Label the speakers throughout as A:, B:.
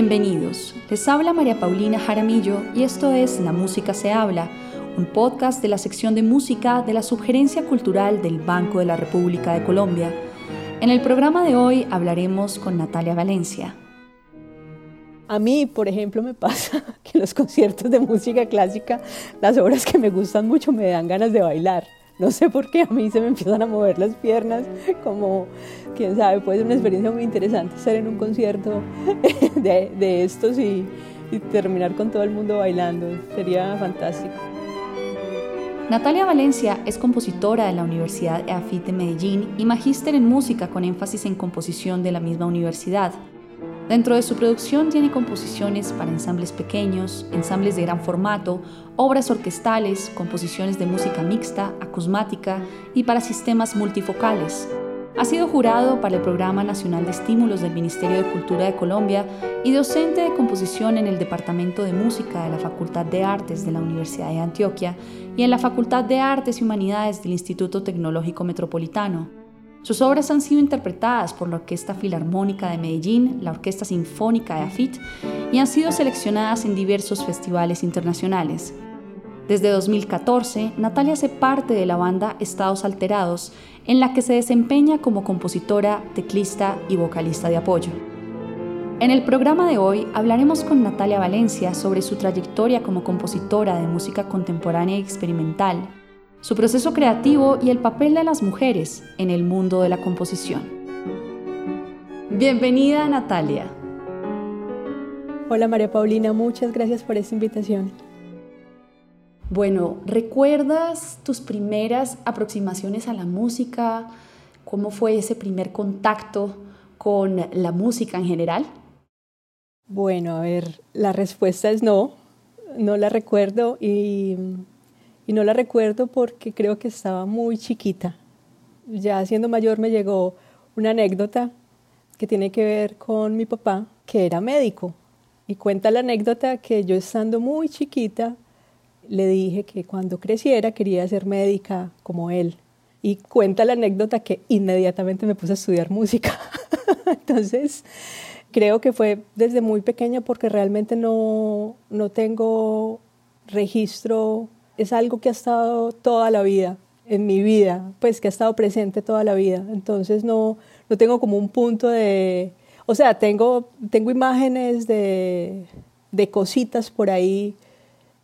A: Bienvenidos, les habla María Paulina Jaramillo y esto es La Música se habla, un podcast de la sección de música de la Subgerencia Cultural del Banco de la República de Colombia. En el programa de hoy hablaremos con Natalia Valencia.
B: A mí, por ejemplo, me pasa que los conciertos de música clásica, las obras que me gustan mucho me dan ganas de bailar. No sé por qué a mí se me empiezan a mover las piernas, como, quién sabe, puede ser una experiencia muy interesante estar en un concierto de, estos y, y terminar con todo el mundo bailando. Sería fantástico.
A: Natalia Valencia es compositora de la Universidad EAFIT de Medellín y magíster en música con énfasis en composición de la misma universidad. Dentro de su producción tiene composiciones para ensambles pequeños, ensambles de gran formato, obras orquestales, composiciones de música mixta, acusmática y para sistemas multifocales. Ha sido jurado para el Programa Nacional de Estímulos del Ministerio de Cultura de Colombia y docente de composición en el Departamento de Música de la Facultad de Artes de la Universidad de Antioquia y en la Facultad de Artes y Humanidades del Instituto Tecnológico Metropolitano. Sus obras han sido interpretadas por la Orquesta Filarmónica de Medellín, la Orquesta Sinfónica de AFIT y han sido seleccionadas en diversos festivales internacionales. Desde 2014, Natalia hace parte de la banda Estados Alterados, en la que se desempeña como compositora, teclista y vocalista de apoyo. En el programa de hoy hablaremos con Natalia Valencia sobre su trayectoria como compositora de música contemporánea y experimental, su proceso creativo y el papel de las mujeres en el mundo de la composición. Bienvenida Natalia.
B: Hola María Paulina, muchas gracias por esta invitación.
A: Bueno, ¿recuerdas tus primeras aproximaciones a la música? ¿Cómo fue ese primer contacto con la música en general?
B: Bueno, a ver, la respuesta es no, no la recuerdo y y no la recuerdo porque creo que estaba muy chiquita. Ya siendo mayor me llegó una anécdota que tiene que ver con mi papá, que era médico. Y cuenta la anécdota que yo estando muy chiquita le dije que cuando creciera quería ser médica como él. Y cuenta la anécdota que inmediatamente me puse a estudiar música. Entonces, creo que fue desde muy pequeña porque realmente no, no tengo registro es algo que ha estado toda la vida en mi vida, pues que ha estado presente toda la vida. Entonces no, no tengo como un punto de, o sea, tengo, tengo imágenes de, de cositas por ahí,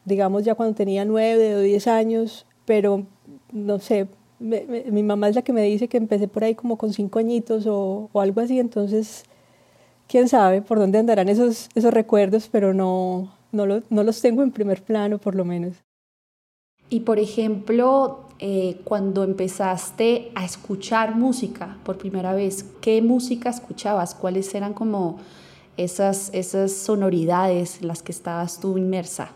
B: digamos ya cuando tenía nueve o diez años, pero no sé, mi mamá es la que me dice que empecé por ahí como con cinco añitos o, o algo así, entonces quién sabe por dónde andarán esos, esos recuerdos, pero no, no, no los tengo en primer plano por lo menos.
A: Y por ejemplo, eh, cuando empezaste a escuchar música por primera vez, ¿qué música escuchabas? ¿Cuáles eran como esas, esas sonoridades en las que estabas tú inmersa?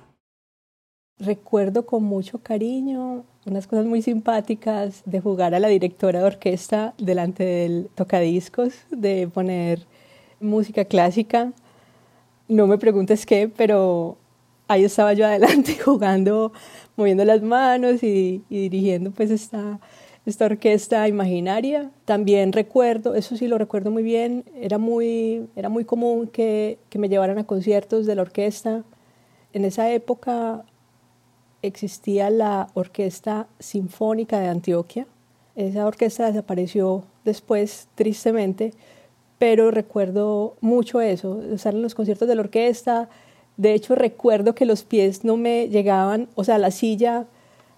B: Recuerdo con mucho cariño unas cosas muy simpáticas de jugar a la directora de orquesta delante del tocadiscos, de poner música clásica. No me preguntes qué, pero ahí estaba yo adelante jugando moviendo las manos y, dirigiendo pues esta, esta orquesta imaginaria. También recuerdo, eso sí lo recuerdo muy bien, era muy, era muy común que, que me llevaran a conciertos de la orquesta. En esa época existía la Orquesta Sinfónica de Antioquia. Esa orquesta desapareció después, tristemente, pero recuerdo mucho eso, estar en los conciertos de la orquesta, de hecho, recuerdo que los pies no me llegaban, o sea, la silla,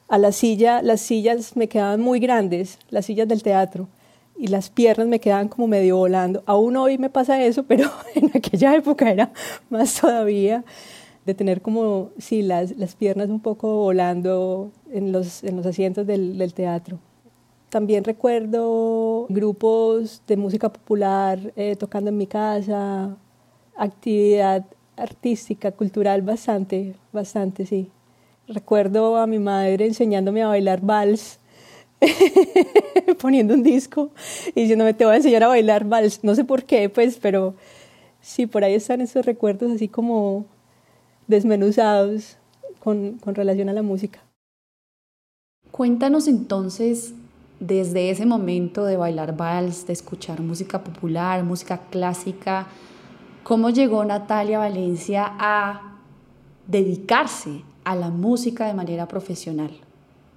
B: a la silla, las sillas me quedaban muy grandes, las sillas del teatro, y las piernas me quedaban como medio volando. Aún hoy me pasa eso, pero en aquella época era más todavía de tener como, sí, las, las piernas un poco volando en los, en los asientos del, del teatro. También recuerdo grupos de música popular eh, tocando en mi casa, actividad artística, cultural, bastante, bastante, sí. Recuerdo a mi madre enseñándome a bailar vals, poniendo un disco y diciéndome, te voy a enseñar a bailar vals. No sé por qué, pues, pero sí, por ahí están esos recuerdos así como desmenuzados con, con relación a la música.
A: Cuéntanos entonces desde ese momento de bailar vals, de escuchar música popular, música clásica, ¿Cómo llegó Natalia Valencia a dedicarse a la música de manera profesional?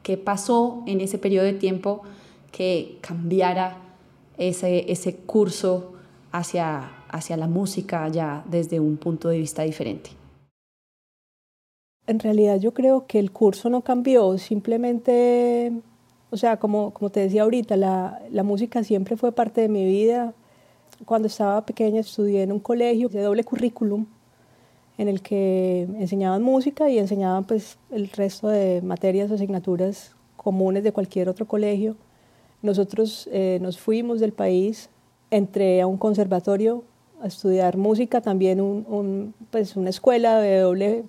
A: ¿Qué pasó en ese periodo de tiempo que cambiara ese, ese curso hacia, hacia la música ya desde un punto de vista diferente?
B: En realidad yo creo que el curso no cambió, simplemente, o sea, como, como te decía ahorita, la, la música siempre fue parte de mi vida. Cuando estaba pequeña estudié en un colegio de doble currículum en el que enseñaban música y enseñaban pues el resto de materias o asignaturas comunes de cualquier otro colegio. Nosotros eh, nos fuimos del país, entré a un conservatorio a estudiar música, también un, pues una escuela de doble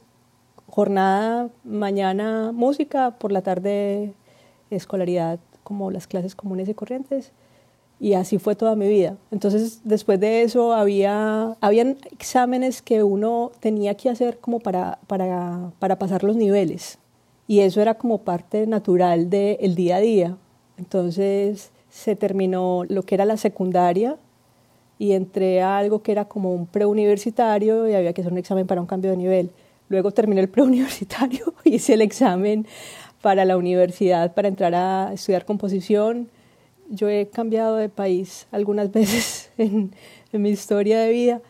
B: jornada, mañana música, por la tarde escolaridad como las clases comunes y corrientes. Y así fue toda mi vida. Entonces, después de eso, había habían exámenes que uno tenía que hacer como para, para, para pasar los niveles. Y eso era como parte natural del día a día. Entonces, se terminó lo que era la secundaria y entré a algo que era como un preuniversitario y había que hacer un examen para un cambio de nivel. Luego terminé el preuniversitario, hice el examen para la universidad para entrar a estudiar composición. Yo he cambiado de país algunas veces en, en mi historia de vida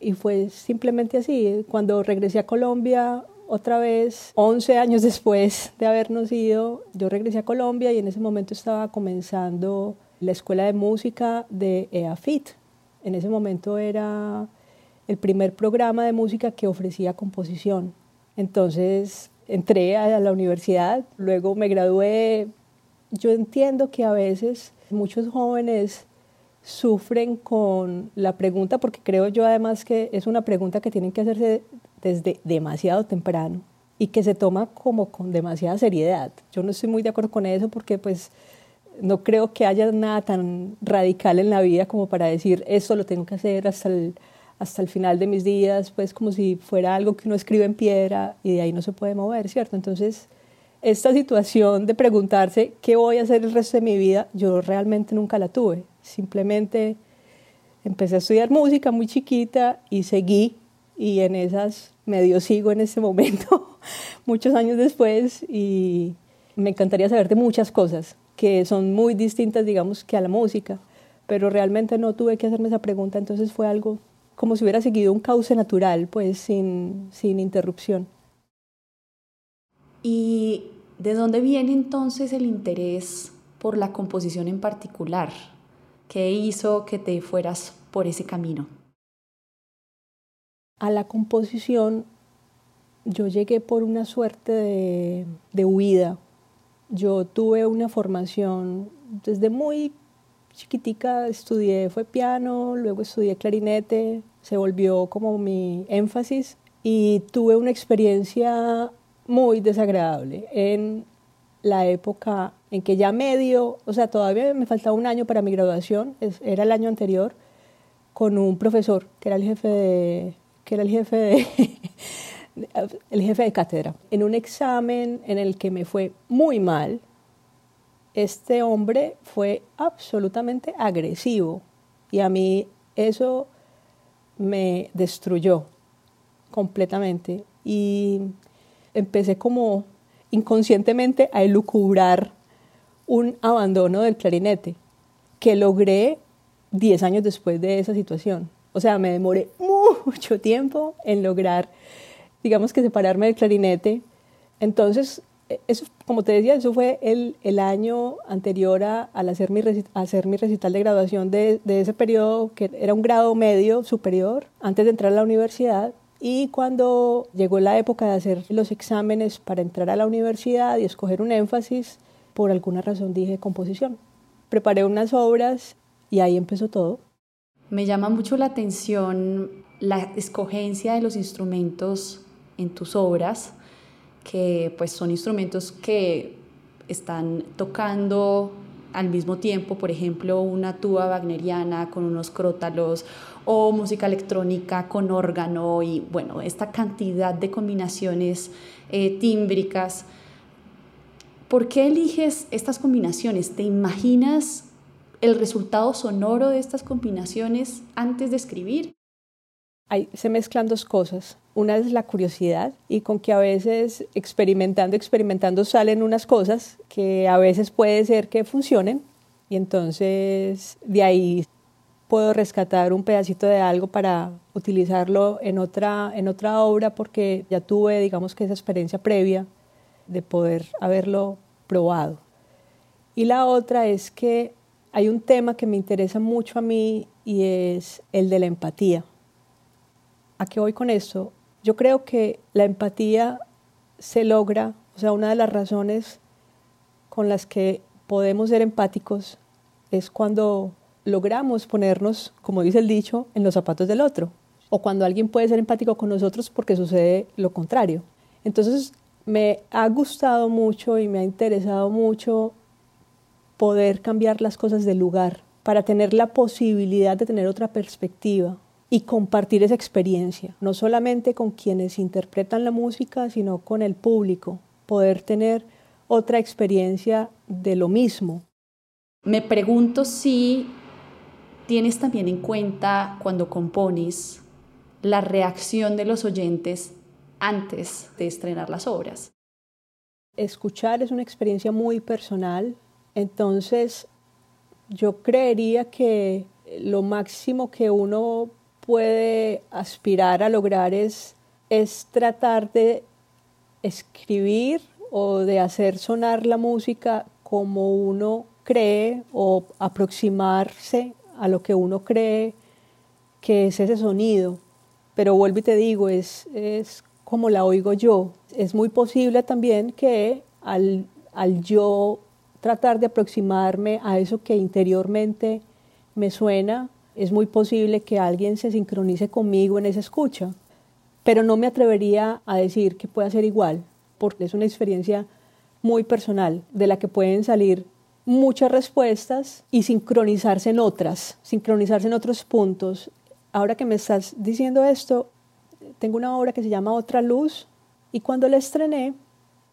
B: y fue simplemente así. Cuando regresé a Colombia, otra vez, 11 años después de habernos ido, yo regresé a Colombia y en ese momento estaba comenzando la escuela de música de EAFIT. En ese momento era el primer programa de música que ofrecía composición. Entonces entré a la universidad, luego me gradué. Yo entiendo que a veces muchos jóvenes sufren con la pregunta, porque creo yo además que es una pregunta que tienen que hacerse desde demasiado temprano y que se toma como con demasiada seriedad. Yo no estoy muy de acuerdo con eso porque pues no creo que haya nada tan radical en la vida como para decir eso lo tengo que hacer hasta el, hasta el final de mis días, pues como si fuera algo que uno escribe en piedra y de ahí no se puede mover, ¿cierto? Entonces, esta situación de preguntarse qué voy a hacer el resto de mi vida, yo realmente nunca la tuve. Simplemente empecé a estudiar música muy chiquita y seguí y en esas medio sigo en ese momento, muchos años después y me encantaría saber de muchas cosas que son muy distintas, digamos, que a la música, pero realmente no tuve que hacerme esa pregunta, entonces fue algo como si hubiera seguido un cauce natural, pues sin, sin interrupción.
A: ¿Y de dónde viene entonces el interés por la composición en particular? ¿Qué hizo que te fueras por ese camino?
B: A la composición yo llegué por una suerte de, de huida. Yo tuve una formación desde muy chiquitica, estudié, fue piano, luego estudié clarinete, se volvió como mi énfasis y tuve una experiencia muy desagradable en la época en que ya medio, o sea, todavía me faltaba un año para mi graduación, era el año anterior, con un profesor que era el jefe de, que era el jefe de, el jefe de cátedra. En un examen en el que me fue muy mal, este hombre fue absolutamente agresivo y a mí eso me destruyó completamente y empecé como inconscientemente a elucubrar un abandono del clarinete que logré 10 años después de esa situación. O sea, me demoré mucho tiempo en lograr, digamos que separarme del clarinete. Entonces, eso, como te decía, eso fue el, el año anterior a, al hacer mi, hacer mi recital de graduación de, de, ese periodo, que era un grado medio superior, antes de entrar a la universidad. Y cuando llegó la época de hacer los exámenes para entrar a la universidad y escoger un énfasis, por alguna razón dije composición. Preparé unas obras y ahí empezó todo.
A: Me llama mucho la atención la escogencia de los instrumentos en tus obras que pues son instrumentos que están tocando al mismo tiempo, por ejemplo, una tuba wagneriana con unos crótalos o música electrónica con órgano y bueno, esta cantidad de combinaciones eh, tímbricas. ¿Por qué eliges estas combinaciones? ¿Te imaginas el resultado sonoro de estas combinaciones antes de escribir?
B: ahí se mezclan dos cosas. Una es la curiosidad y con que a veces experimentando, experimentando salen unas cosas que a veces puede ser que funcionen y entonces de ahí puedo rescatar un pedacito de algo para utilizarlo en otra, en otra obra porque ya tuve, digamos que esa experiencia previa de poder haberlo probado. Y la otra es que hay un tema que me interesa mucho a mí y es el de la empatía. ¿A qué voy con esto? Yo creo que la empatía se logra, o sea, una de las razones con las que podemos ser empáticos es cuando logramos ponernos, como dice el dicho, en los zapatos del otro, o cuando alguien puede ser empático con nosotros porque sucede lo contrario. Entonces, me ha gustado mucho y me ha interesado mucho poder cambiar las cosas de lugar para tener la posibilidad de tener otra perspectiva y compartir esa experiencia, no solamente con quienes interpretan la música, sino con el público, poder tener otra experiencia de lo mismo.
A: Me pregunto si tienes también en cuenta cuando compones la reacción de los oyentes antes de estrenar las obras.
B: Escuchar es una experiencia muy personal, entonces yo creería que lo máximo que uno puede aspirar a lograr es, es tratar de escribir o de hacer sonar la música como uno cree o aproximarse a lo que uno cree que es ese sonido. Pero vuelvo y te digo, es, es como la oigo yo. Es muy posible también que al, al yo tratar de aproximarme a eso que interiormente me suena, es muy posible que alguien se sincronice conmigo en esa escucha. Pero no me atrevería a decir que pueda ser igual, porque es una experiencia muy personal, de la que pueden salir muchas respuestas y sincronizarse en otras, sincronizarse en otros puntos. Ahora que me estás diciendo esto, tengo una obra que se llama Otra Luz y cuando la estrené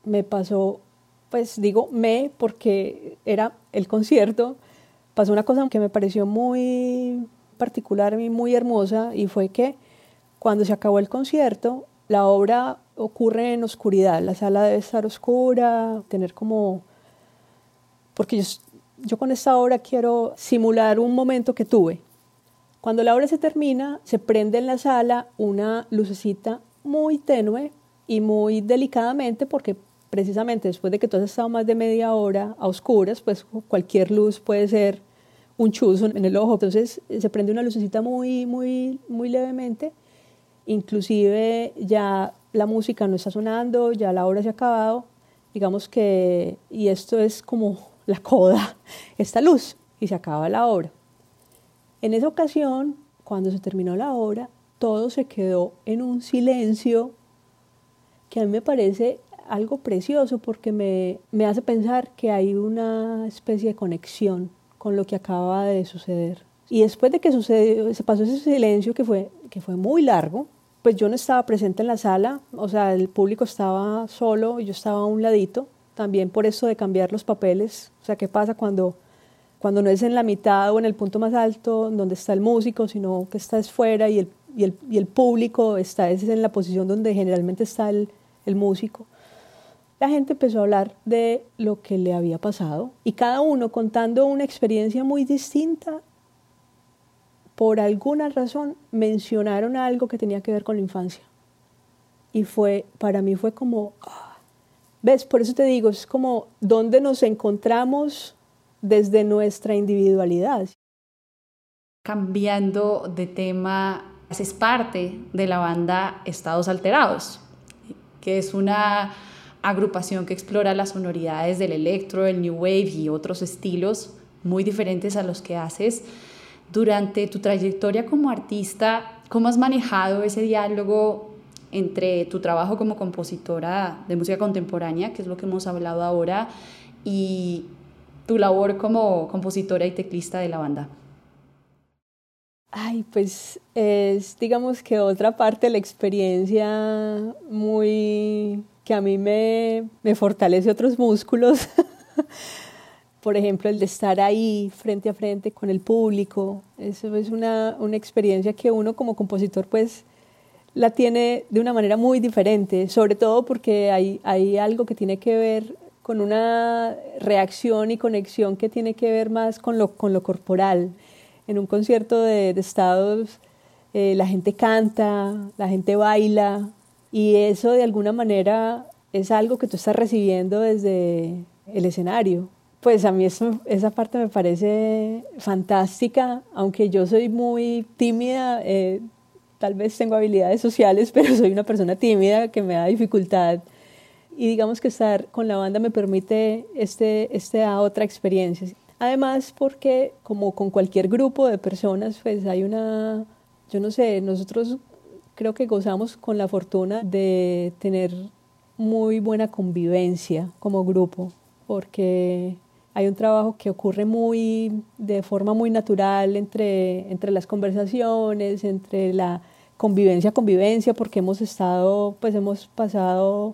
B: me pasó, pues digo me porque era el concierto, pasó una cosa que me pareció muy particular y muy hermosa y fue que cuando se acabó el concierto, la obra ocurre en oscuridad, la sala debe estar oscura, tener como porque yo, con esta obra quiero simular un momento que tuve. Cuando la obra se termina, se prende en la sala una lucecita muy tenue y muy delicadamente, porque precisamente después de que tú has estado más de media hora a oscuras, pues cualquier luz puede ser un chuzo en el ojo. Entonces se prende una lucecita muy, muy, muy levemente. Inclusive ya la música no está sonando, ya la obra se ha acabado. Digamos que, y esto es como la coda esta luz y se acaba la obra. En esa ocasión, cuando se terminó la obra, todo se quedó en un silencio que a mí me parece algo precioso porque me, me hace pensar que hay una especie de conexión con lo que acaba de suceder. Y después de que sucedió, se pasó ese silencio que fue, que fue muy largo, pues yo no estaba presente en la sala, o sea, el público estaba solo, yo estaba a un ladito, también por eso de cambiar los papeles. O sea, ¿qué pasa cuando, cuando no es en la mitad o en el punto más alto donde está el músico, sino que estás fuera y el, y el, y el público está es en la posición donde generalmente está el, el músico? La gente empezó a hablar de lo que le había pasado y cada uno contando una experiencia muy distinta. Por alguna razón mencionaron algo que tenía que ver con la infancia. Y fue, para mí fue como, ¿Ves? Por eso te digo, es como donde nos encontramos desde nuestra individualidad.
A: Cambiando de tema, haces parte de la banda Estados Alterados, que es una agrupación que explora las sonoridades del electro, el new wave y otros estilos muy diferentes a los que haces. Durante tu trayectoria como artista, ¿cómo has manejado ese diálogo entre tu trabajo como compositora de música contemporánea, que es lo que hemos hablado ahora, y tu labor como compositora y teclista de la banda?
B: Ay, pues es, digamos que otra parte de la experiencia muy que a mí me, me fortalece otros músculos. por ejemplo, el de estar ahí frente a frente con el público. Eso es una, una experiencia que uno como compositor pues la tiene de una manera muy diferente, sobre todo porque hay, hay algo que tiene que ver con una reacción y conexión que tiene que ver más con lo, con lo corporal. En un concierto de, de estados eh, la gente canta, la gente baila y eso de alguna manera es algo que tú estás recibiendo desde el escenario. Pues a mí eso, esa parte me parece fantástica, aunque yo soy muy tímida, eh, tal vez tengo habilidades sociales, pero soy una persona tímida que me da dificultad. Y digamos que estar con la banda me permite este, esta otra experiencia. Además, porque como con cualquier grupo de personas, pues hay una, yo no sé, nosotros creo que gozamos con la fortuna de tener muy buena convivencia como grupo, porque hay un trabajo que ocurre muy de forma muy natural entre, entre las conversaciones, entre la convivencia, convivencia, porque hemos estado, pues hemos pasado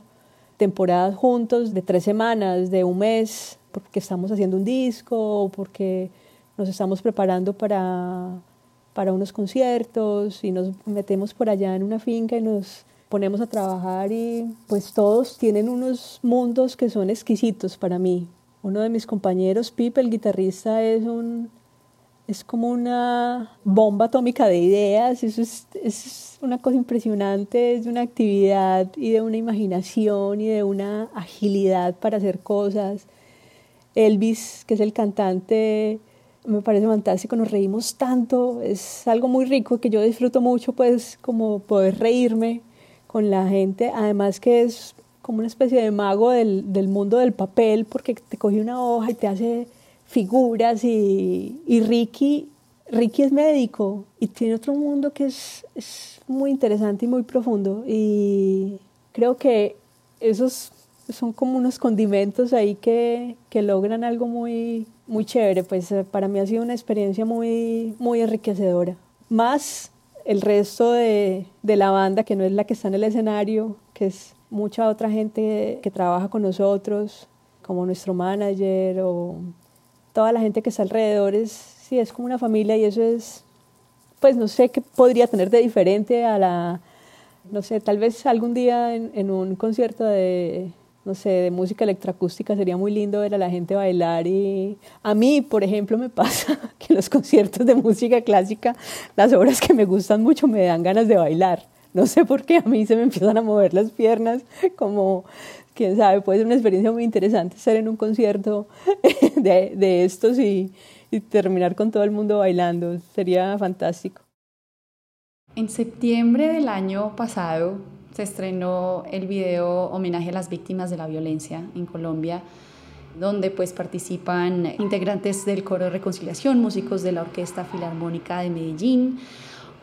B: temporadas juntos de tres semanas, de un mes, porque estamos haciendo un disco, porque nos estamos preparando para, para unos conciertos y nos metemos por allá en una finca y nos ponemos a trabajar y pues todos tienen unos mundos que son exquisitos para mí. Uno de mis compañeros, Pipe, el guitarrista, es un es como una bomba atómica de ideas, eso es, es, una cosa impresionante, es de una actividad y de una imaginación y de una agilidad para hacer cosas. Elvis, que es el cantante, me parece fantástico, nos reímos tanto, es algo muy rico que yo disfruto mucho, pues como poder reírme con la gente, además que es como una especie de mago del, del mundo del papel, porque te coge una hoja y te hace figuras y, y Ricky, Ricky es médico y tiene otro mundo que es, es muy interesante y muy profundo y creo que esos son como unos condimentos ahí que, que logran algo muy, muy chévere, pues eh, para mí ha sido una experiencia muy, muy enriquecedora. Más el resto de, de, la banda, que no es la que está en el escenario, que es mucha otra gente que trabaja con nosotros, como nuestro manager o toda la gente que está alrededor es, sí, es como una familia y eso es, pues no sé qué podría tener de diferente a la, no sé, tal vez algún día en, en un concierto de, no sé, de música electroacústica sería muy lindo ver a la gente bailar y a mí, por ejemplo, me pasa que en los conciertos de música clásica, las obras que me gustan mucho me dan ganas de bailar. No sé por qué a mí se me empiezan a mover las piernas como quién sabe, puede ser una experiencia muy interesante estar en un concierto de, estos y terminar con todo el mundo bailando. Sería fantástico.
A: En septiembre del año pasado se estrenó el video Homenaje a las víctimas de la violencia en Colombia, donde pues participan integrantes del Coro de Reconciliación, músicos de la Orquesta Filarmónica de Medellín.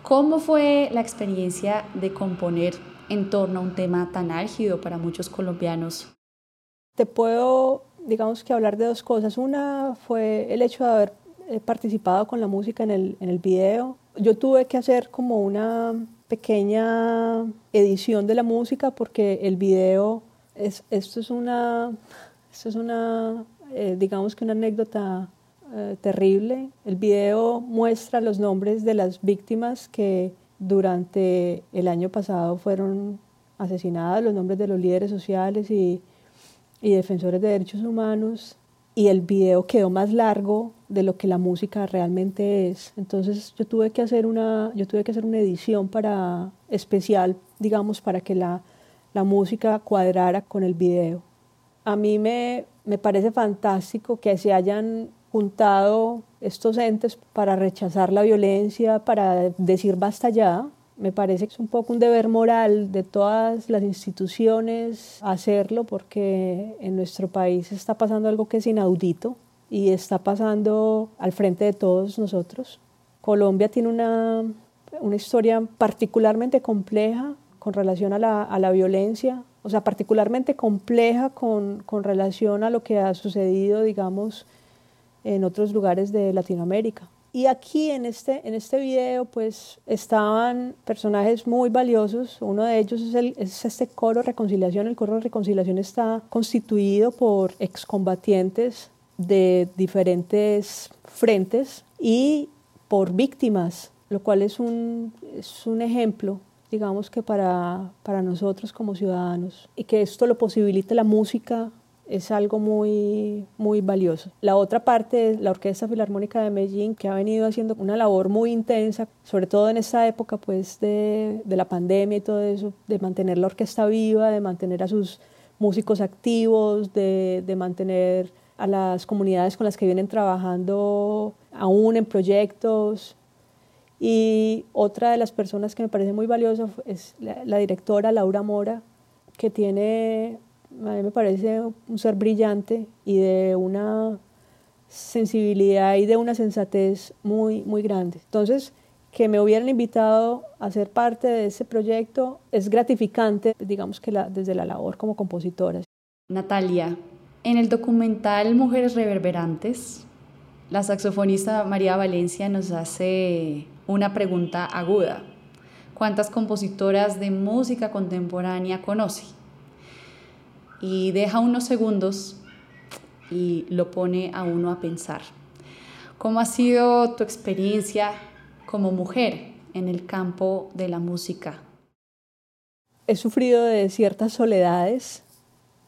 A: ¿Cómo fue la experiencia de componer en torno a un tema tan álgido para muchos colombianos?
B: Te puedo, digamos que hablar de dos cosas. Una fue el hecho de haber eh, participado con la música en el, en el video. Yo tuve que hacer como una pequeña edición de la música porque el video, es, esto es una, esto es una eh, digamos que una anécdota eh, terrible. El video muestra los nombres de las víctimas que durante el año pasado fueron asesinadas los nombres de los líderes sociales y, y, defensores de derechos humanos y el video quedó más largo de lo que la música realmente es. Entonces yo tuve que hacer una, yo tuve que hacer una edición para, especial, digamos, para que la, la música cuadrara con el video. A mí me, me parece fantástico que se hayan juntado estos entes para rechazar la violencia, para decir basta ya. Me parece que es un poco un deber moral de todas las instituciones hacerlo porque en nuestro país está pasando algo que es inaudito y está pasando al frente de todos nosotros. Colombia tiene una, una historia particularmente compleja con relación a la, a la violencia, o sea, particularmente compleja con, con relación a lo que ha sucedido, digamos, en otros lugares de Latinoamérica. Y aquí en este, en este video pues estaban personajes muy valiosos. Uno de ellos es, el, es este coro reconciliación. El coro reconciliación está constituido por excombatientes de diferentes frentes y por víctimas, lo cual es un, es un ejemplo, digamos que para, para nosotros como ciudadanos, y que esto lo posibilite la música es algo muy, muy valioso. La otra parte es la Orquesta Filarmónica de Medellín, que ha venido haciendo una labor muy intensa, sobre todo en esta época pues, de, de la pandemia y todo eso, de mantener la orquesta viva, de mantener a sus músicos activos, de, de mantener a las comunidades con las que vienen trabajando aún en proyectos. Y otra de las personas que me parece muy valiosa es la, directora Laura Mora, que tiene a mí me parece un ser brillante y de una sensibilidad y de una sensatez muy, muy grande. Entonces, que me hubieran invitado a ser parte de ese proyecto es gratificante, digamos que desde la labor como compositora.
A: Natalia, en el documental Mujeres Reverberantes, la saxofonista María Valencia nos hace una pregunta aguda. ¿Cuántas compositoras de música contemporánea conoce? y deja unos segundos y lo pone a uno a pensar. ¿Cómo ha sido tu experiencia como mujer en el campo de la música?
B: He sufrido de ciertas soledades.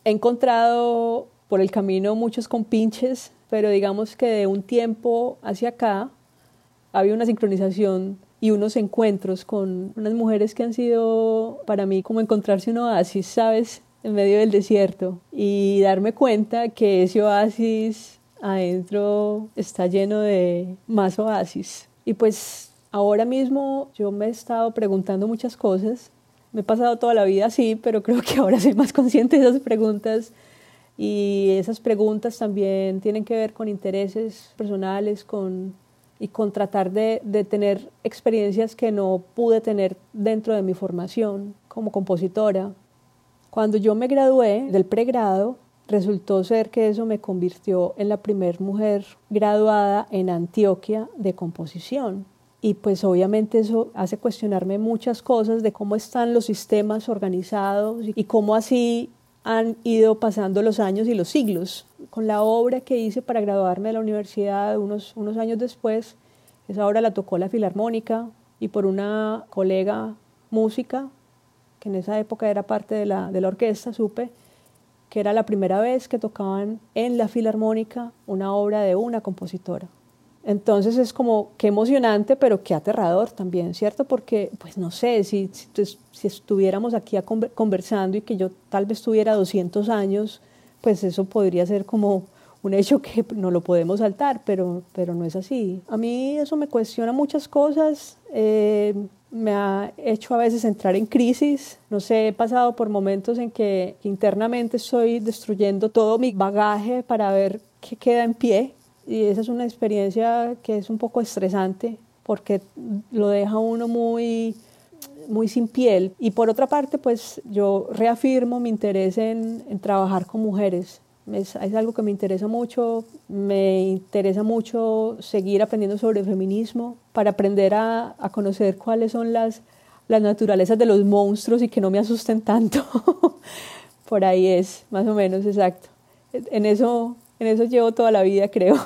B: He encontrado por el camino muchos compinches, pero digamos que de un tiempo hacia acá había una sincronización y unos encuentros con unas mujeres que han sido para mí como encontrarse un oasis, ¿sabes? en medio del desierto y darme cuenta que ese oasis adentro está lleno de más oasis. Y pues ahora mismo yo me he estado preguntando muchas cosas. Me he pasado toda la vida así, pero creo que ahora soy más consciente de esas preguntas y esas preguntas también tienen que ver con intereses personales, con y con tratar de, de, tener experiencias que no pude tener dentro de mi formación como compositora cuando yo me gradué del pregrado, resultó ser que eso me convirtió en la primera mujer graduada en Antioquia de composición. Y pues obviamente eso hace cuestionarme muchas cosas de cómo están los sistemas organizados y cómo así han ido pasando los años y los siglos. Con la obra que hice para graduarme de la universidad unos, unos años después, esa obra la tocó la Filarmónica y por una colega música que en esa época era parte de la, de la orquesta, supe que era la primera vez que tocaban en la filarmónica una obra de una compositora. Entonces es como qué emocionante, pero qué aterrador también, ¿cierto? Porque, pues no sé, si, si, si estuviéramos aquí conversando y que yo tal vez tuviera 200 años, pues eso podría ser como un hecho que no lo podemos saltar, pero, pero no es así. A mí eso me cuestiona muchas cosas. Eh, me ha hecho a veces entrar en crisis. No sé, he pasado por momentos en que internamente estoy destruyendo todo mi bagaje para ver qué queda en pie. Y esa es una experiencia que es un poco estresante porque lo deja uno muy muy sin piel. Y por otra parte, pues yo reafirmo mi interés en, en trabajar con mujeres. Es, es, algo que me interesa mucho. Me interesa mucho seguir aprendiendo sobre feminismo para aprender a, a conocer cuáles son las, las naturalezas de los monstruos y que no me asusten tanto. Por ahí es, más o menos, exacto. En eso, en eso llevo toda la vida, creo.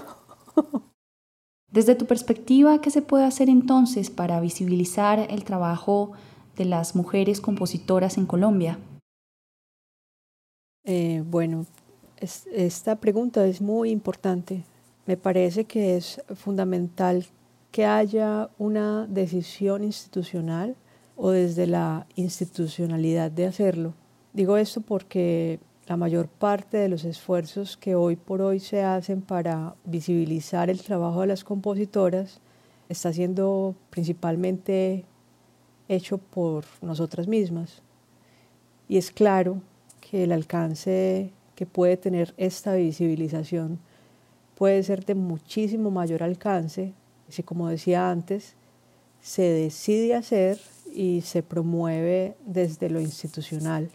A: Desde tu perspectiva, ¿qué se puede hacer entonces para visibilizar el trabajo de las mujeres compositoras en Colombia?
B: Eh, bueno, esta pregunta es muy importante. Me parece que es fundamental que haya una decisión institucional o desde la institucionalidad de hacerlo. Digo esto porque la mayor parte de los esfuerzos que hoy por hoy se hacen para visibilizar el trabajo de las compositoras está siendo principalmente hecho por nosotras mismas. Y es claro que el alcance que puede tener esta visibilización puede ser de muchísimo mayor alcance si, como decía antes, se decide hacer y se promueve desde lo institucional.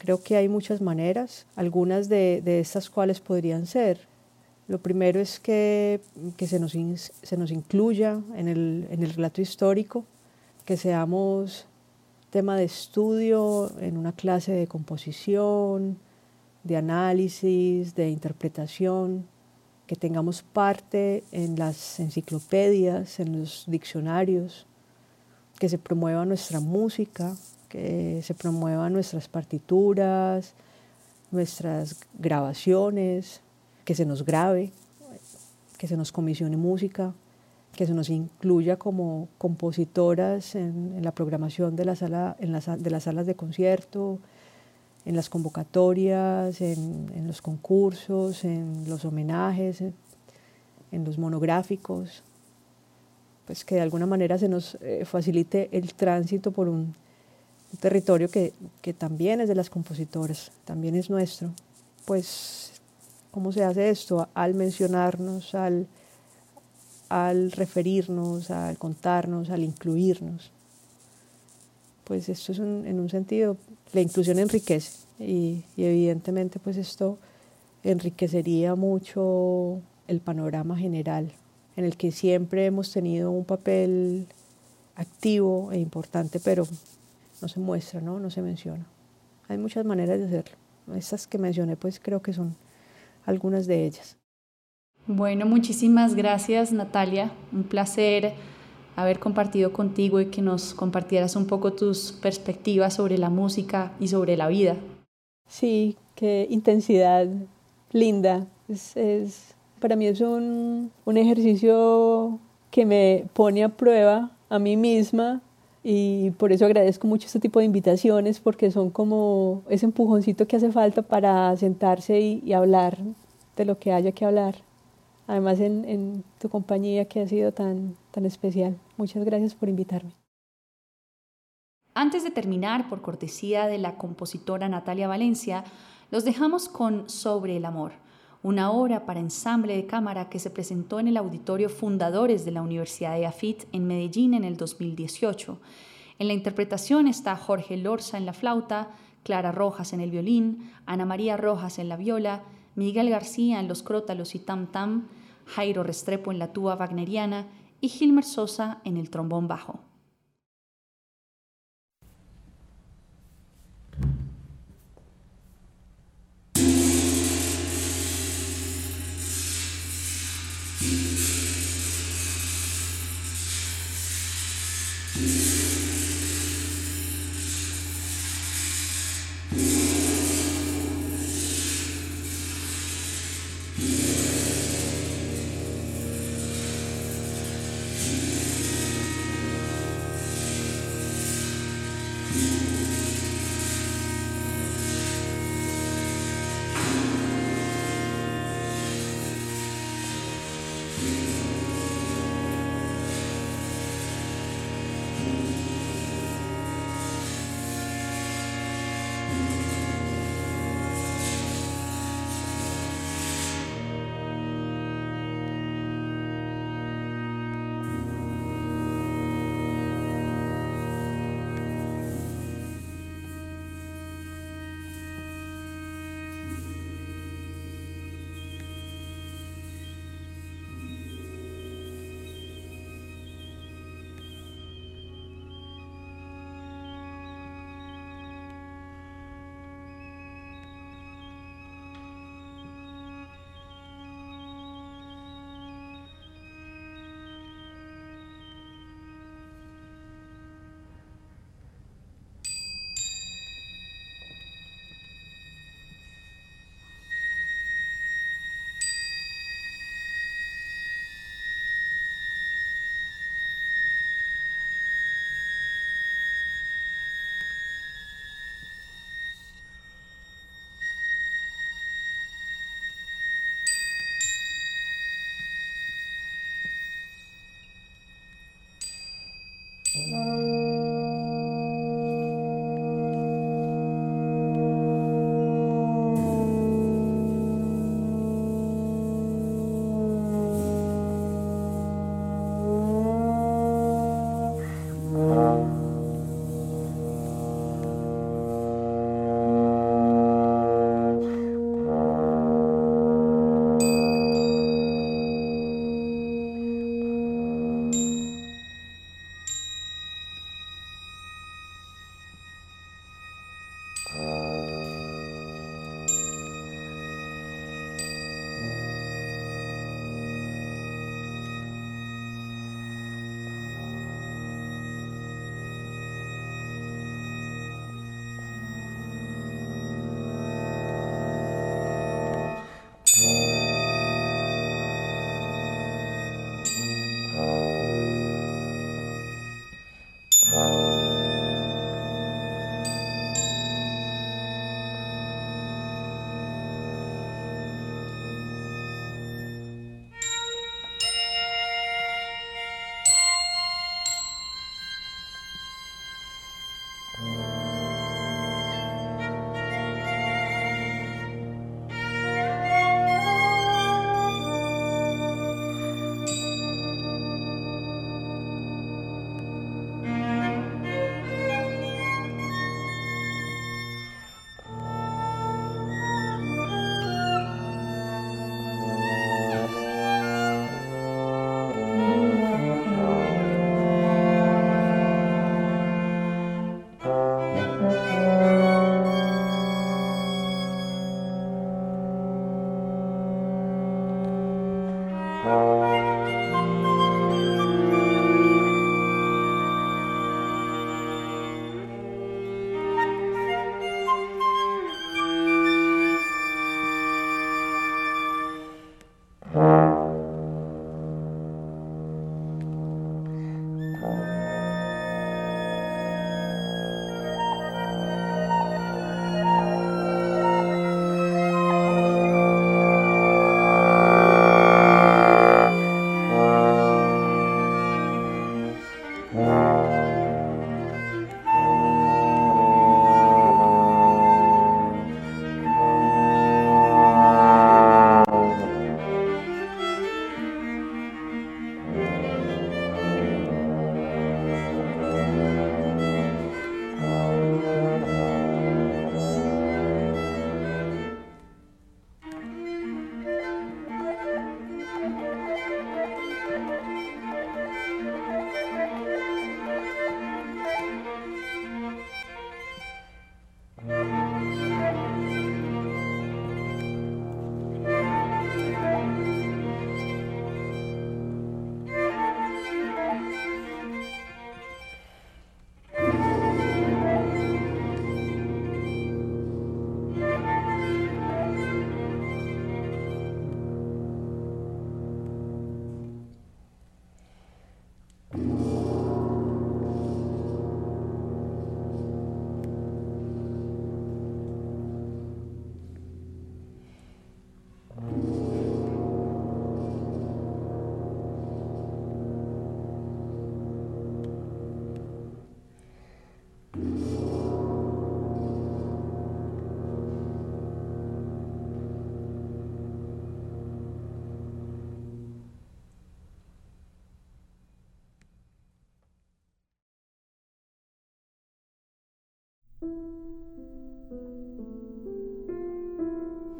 B: Creo que hay muchas maneras, algunas de, de estas cuales podrían ser. Lo primero es que, que se, nos se nos incluya en el, en el relato histórico, que seamos tema de estudio en una clase de composición, de análisis, de interpretación, que tengamos parte en las enciclopedias, en los diccionarios, que se promueva nuestra música, que se promuevan nuestras partituras, nuestras grabaciones, que se nos grabe, que se nos comisione música, que se nos incluya como compositoras en, la programación de, la sala, en las, de las salas de concierto, en las convocatorias, en, los concursos, en los homenajes, en, los monográficos, pues que de alguna manera se nos eh, facilite el tránsito por un, territorio que, que, también es de las compositoras, también es nuestro. Pues, ¿cómo se hace esto? Al mencionarnos, al, al referirnos, al contarnos, al incluirnos pues esto es en un sentido, la inclusión enriquece y, evidentemente pues esto enriquecería mucho el panorama general en el que siempre hemos tenido un papel activo e importante, pero no se muestra, ¿no? no se menciona. Hay muchas maneras de hacerlo. Estas que mencioné, pues creo que son algunas de ellas.
A: Bueno, muchísimas gracias Natalia. Un placer haber compartido contigo y que nos compartieras un poco tus perspectivas sobre la música y sobre la vida.
B: Sí, qué intensidad linda. Es, para mí es un, un ejercicio que me pone a prueba a mí misma y por eso agradezco mucho este tipo de invitaciones porque son como ese empujoncito que hace falta para sentarse y, hablar de lo que haya que hablar además en, tu compañía que ha sido tan, tan especial. Muchas gracias por invitarme.
A: Antes de terminar, por cortesía de la compositora Natalia Valencia, los dejamos con Sobre el Amor, una obra para ensamble de cámara que se presentó en el auditorio Fundadores de la Universidad de Afit en Medellín en el 2018. En la interpretación está Jorge Lorza en la flauta, Clara Rojas en el violín, Ana María Rojas en la viola, Miguel García en los crótalos y tam tam, Jairo Restrepo en la tuba wagneriana y Gilmer Sosa en el trombón bajo.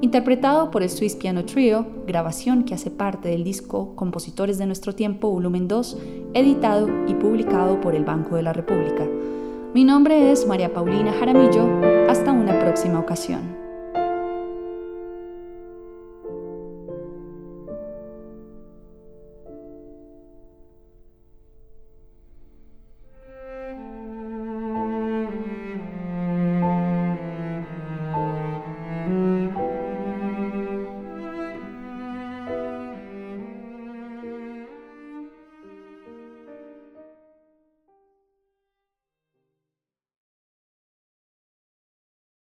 A: interpretado por el Swiss Piano Trio, grabación que hace parte del disco Compositores de nuestro tiempo, volumen 2, editado y publicado por el Banco de la República. Mi nombre es María Paulina Jaramillo, hasta una próxima ocasión.